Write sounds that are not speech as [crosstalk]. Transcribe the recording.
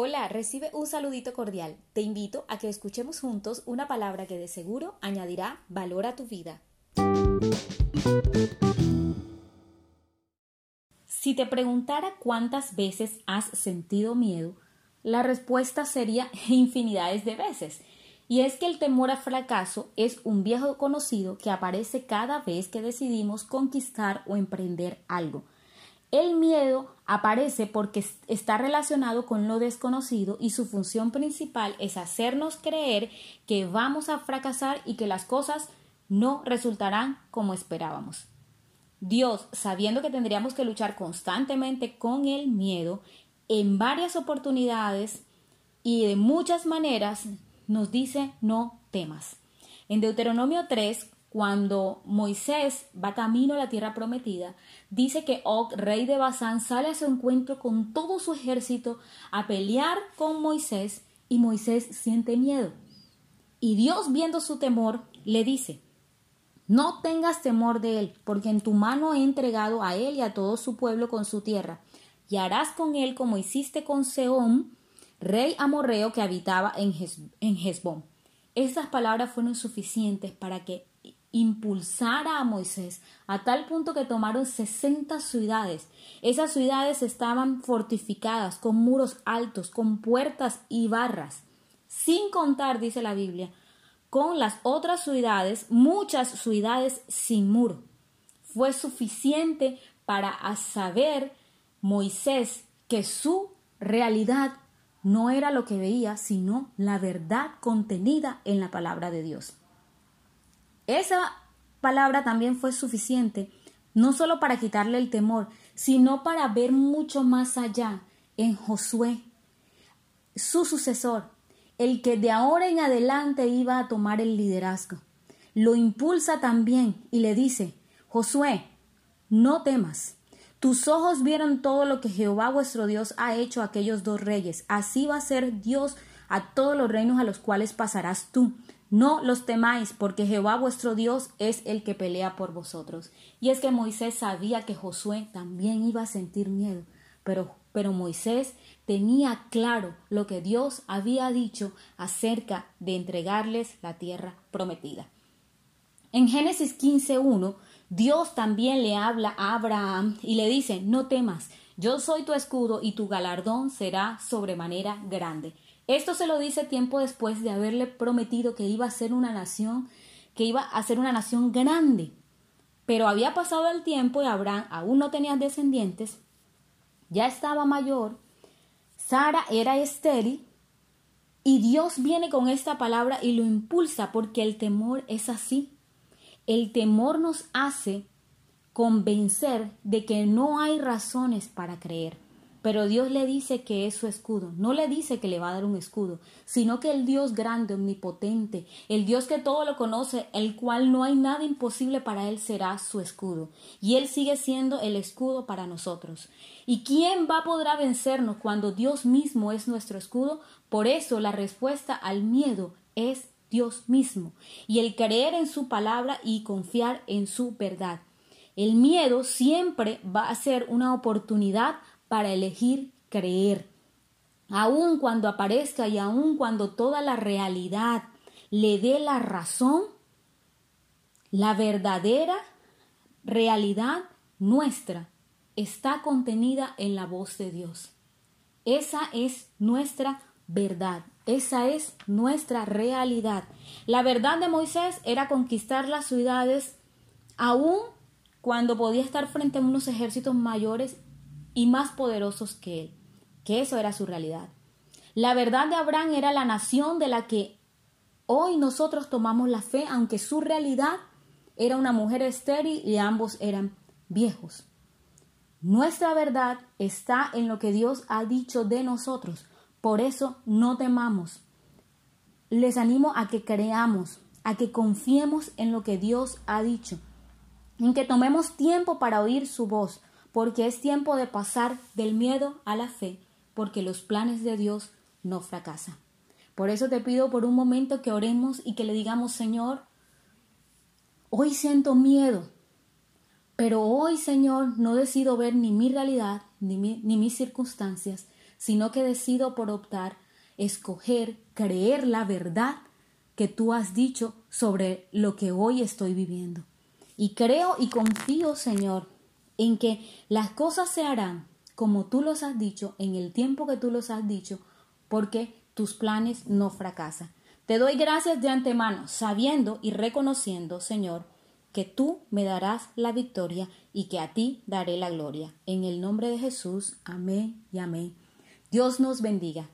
Hola, recibe un saludito cordial. Te invito a que escuchemos juntos una palabra que de seguro añadirá valor a tu vida. Si te preguntara cuántas veces has sentido miedo, la respuesta sería [laughs] infinidades de veces. Y es que el temor al fracaso es un viejo conocido que aparece cada vez que decidimos conquistar o emprender algo. El miedo aparece porque está relacionado con lo desconocido y su función principal es hacernos creer que vamos a fracasar y que las cosas no resultarán como esperábamos. Dios, sabiendo que tendríamos que luchar constantemente con el miedo, en varias oportunidades y de muchas maneras nos dice no temas. En Deuteronomio 3, cuando Moisés va camino a la tierra prometida, dice que Og, rey de Basán, sale a su encuentro con todo su ejército a pelear con Moisés y Moisés siente miedo. Y Dios, viendo su temor, le dice, no tengas temor de él, porque en tu mano he entregado a él y a todo su pueblo con su tierra, y harás con él como hiciste con Seón, rey amorreo que habitaba en, Hezbón. Estas palabras fueron suficientes para que impulsara a Moisés a tal punto que tomaron sesenta ciudades. Esas ciudades estaban fortificadas con muros altos, con puertas y barras, sin contar, dice la Biblia, con las otras ciudades, muchas ciudades sin muro. Fue suficiente para saber Moisés que su realidad no era lo que veía, sino la verdad contenida en la palabra de Dios. Esa palabra también fue suficiente, no solo para quitarle el temor, sino para ver mucho más allá en Josué, su sucesor, el que de ahora en adelante iba a tomar el liderazgo. Lo impulsa también y le dice, Josué, no temas. Tus ojos vieron todo lo que Jehová vuestro Dios ha hecho a aquellos dos reyes. Así va a ser Dios a todos los reinos a los cuales pasarás tú. No los temáis, porque Jehová vuestro Dios es el que pelea por vosotros. Y es que Moisés sabía que Josué también iba a sentir miedo, pero, pero Moisés tenía claro lo que Dios había dicho acerca de entregarles la tierra prometida. En Génesis 15.1, Dios también le habla a Abraham y le dice, no temas, yo soy tu escudo y tu galardón será sobremanera grande. Esto se lo dice tiempo después de haberle prometido que iba a ser una nación, que iba a ser una nación grande. Pero había pasado el tiempo y Abraham aún no tenía descendientes, ya estaba mayor, Sara era estéril y Dios viene con esta palabra y lo impulsa porque el temor es así. El temor nos hace convencer de que no hay razones para creer. Pero Dios le dice que es su escudo. No le dice que le va a dar un escudo, sino que el Dios grande, omnipotente, el Dios que todo lo conoce, el cual no hay nada imposible para él, será su escudo. Y él sigue siendo el escudo para nosotros. ¿Y quién va a poder vencernos cuando Dios mismo es nuestro escudo? Por eso la respuesta al miedo es Dios mismo. Y el creer en su palabra y confiar en su verdad. El miedo siempre va a ser una oportunidad para elegir creer. Aun cuando aparezca y aun cuando toda la realidad le dé la razón, la verdadera realidad nuestra está contenida en la voz de Dios. Esa es nuestra verdad, esa es nuestra realidad. La verdad de Moisés era conquistar las ciudades aun cuando podía estar frente a unos ejércitos mayores y más poderosos que él, que eso era su realidad. La verdad de Abraham era la nación de la que hoy nosotros tomamos la fe, aunque su realidad era una mujer estéril y ambos eran viejos. Nuestra verdad está en lo que Dios ha dicho de nosotros. Por eso no temamos. Les animo a que creamos, a que confiemos en lo que Dios ha dicho, en que tomemos tiempo para oír su voz, porque es tiempo de pasar del miedo a la fe, porque los planes de Dios no fracasan. Por eso te pido por un momento que oremos y que le digamos, Señor, hoy siento miedo, pero hoy, Señor, no decido ver ni mi realidad ni, ni mis circunstancias, sino que decido por optar, escoger, creer la verdad que tú has dicho sobre lo que hoy estoy viviendo. Y creo y confío, Señor, en que las cosas se harán como tú los has dicho, en el tiempo que tú los has dicho, porque tus planes no fracasan. Te doy gracias de antemano, sabiendo y reconociendo, Señor, que tú me darás la victoria y que a ti daré la gloria. En el nombre de Jesús, amén y amén. Dios nos bendiga.